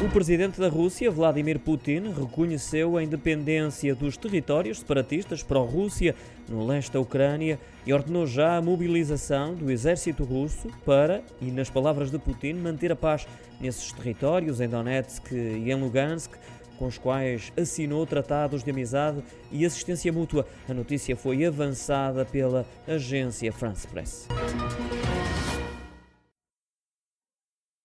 O presidente da Rússia, Vladimir Putin, reconheceu a independência dos territórios separatistas pró-Rússia no leste da Ucrânia e ordenou já a mobilização do exército russo para, e nas palavras de Putin, manter a paz nesses territórios, em Donetsk e em Lugansk, com os quais assinou tratados de amizade e assistência mútua. A notícia foi avançada pela agência France Press.